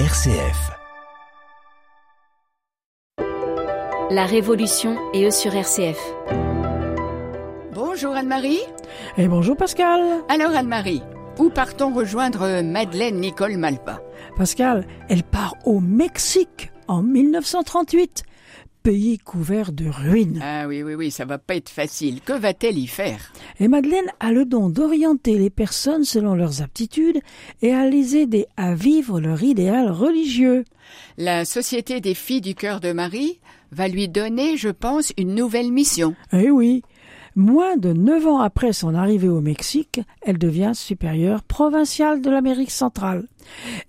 RCF. La Révolution et eux sur RCF. Bonjour Anne-Marie. Et bonjour Pascal. Alors Anne-Marie, où partons rejoindre Madeleine Nicole Malpa? Pascal, elle part au Mexique en 1938, pays couvert de ruines. Ah oui, oui, oui, ça va pas être facile. Que va-t-elle y faire? Et Madeleine a le don d'orienter les personnes selon leurs aptitudes et à les aider à vivre leur idéal religieux. La Société des filles du cœur de Marie va lui donner, je pense, une nouvelle mission. Eh oui, moins de neuf ans après son arrivée au Mexique, elle devient supérieure provinciale de l'Amérique centrale.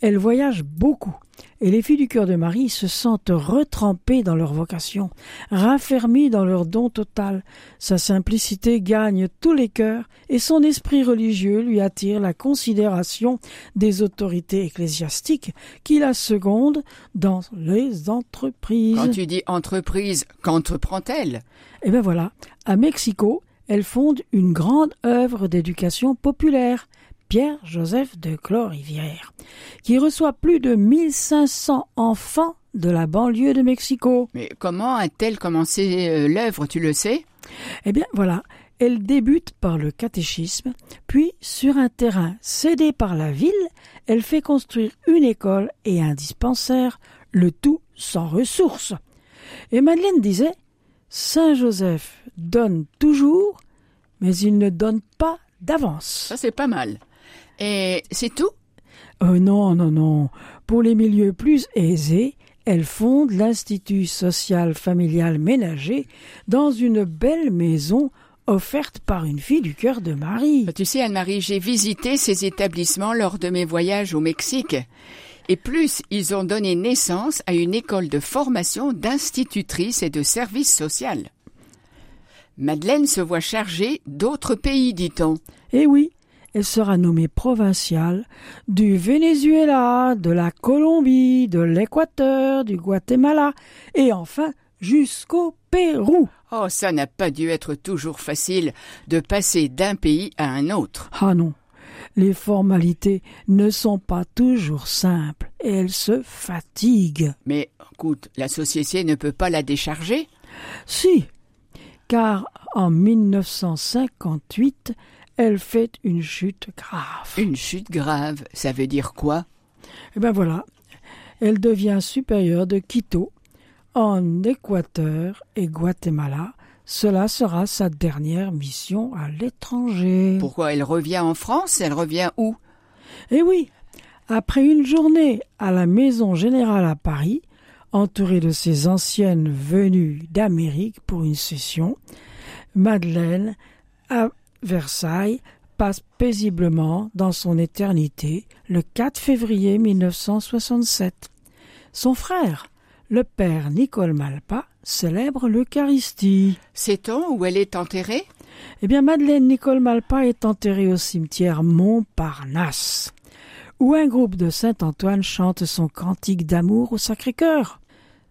Elle voyage beaucoup et les filles du cœur de Marie se sentent retrempées dans leur vocation, raffermies dans leur don total. Sa simplicité gagne tous les cœurs et son esprit religieux lui attire la considération des autorités ecclésiastiques qui la secondent dans les entreprises. Quand tu dis entreprise, qu'entreprend-elle? Eh bien voilà, à Mexico, elle fonde une grande œuvre d'éducation populaire, Pierre-Joseph de Clorivière, qui reçoit plus de 1500 enfants de la banlieue de Mexico. Mais comment a-t-elle commencé euh, l'œuvre, tu le sais? Eh bien voilà, elle débute par le catéchisme, puis sur un terrain cédé par la ville, elle fait construire une école et un dispensaire, le tout sans ressources. Et Madeleine disait Saint Joseph donne toujours, mais il ne donne pas d'avance. Ça, c'est pas mal. Et c'est tout? Oh non, non, non. Pour les milieux plus aisés, elle fonde l'Institut social familial ménager dans une belle maison offerte par une fille du cœur de Marie. Tu sais, Anne-Marie, j'ai visité ces établissements lors de mes voyages au Mexique. Et plus, ils ont donné naissance à une école de formation d'institutrices et de services social. Madeleine se voit chargée d'autres pays, dit-on. Eh oui, elle sera nommée provinciale du Venezuela, de la Colombie, de l'Équateur, du Guatemala et enfin jusqu'au Pérou. Oh, ça n'a pas dû être toujours facile de passer d'un pays à un autre. Ah non, les formalités ne sont pas toujours simples et elle se fatigue. Mais écoute, la société ne peut pas la décharger Si, car en 1958, elle fait une chute grave. Une chute grave, ça veut dire quoi? Eh bien voilà, elle devient supérieure de Quito en Équateur et Guatemala. Cela sera sa dernière mission à l'étranger. Pourquoi elle revient en France? Elle revient où? Eh oui, après une journée à la Maison Générale à Paris, entourée de ses anciennes venues d'Amérique pour une session, Madeleine, à Versailles, passe paisiblement dans son éternité le 4 février 1967. Son frère, le père Nicole Malpa, célèbre l'Eucharistie. Sait-on où elle est enterrée? Eh bien, Madeleine Nicole Malpa est enterrée au cimetière Montparnasse, où un groupe de Saint-Antoine chante son cantique d'amour au Sacré-Cœur.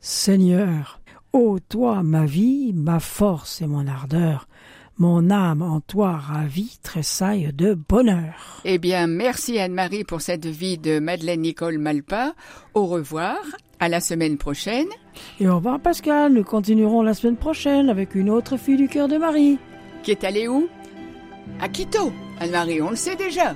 Seigneur, ô toi ma vie, ma force et mon ardeur, mon âme en toi ravie tressaille de bonheur. Eh bien, merci Anne-Marie pour cette vie de Madeleine Nicole Malpa. Au revoir, à la semaine prochaine. Et au revoir Pascal, nous continuerons la semaine prochaine avec une autre fille du cœur de Marie. Qui est allée où? À Quito. Anne-Marie, on le sait déjà.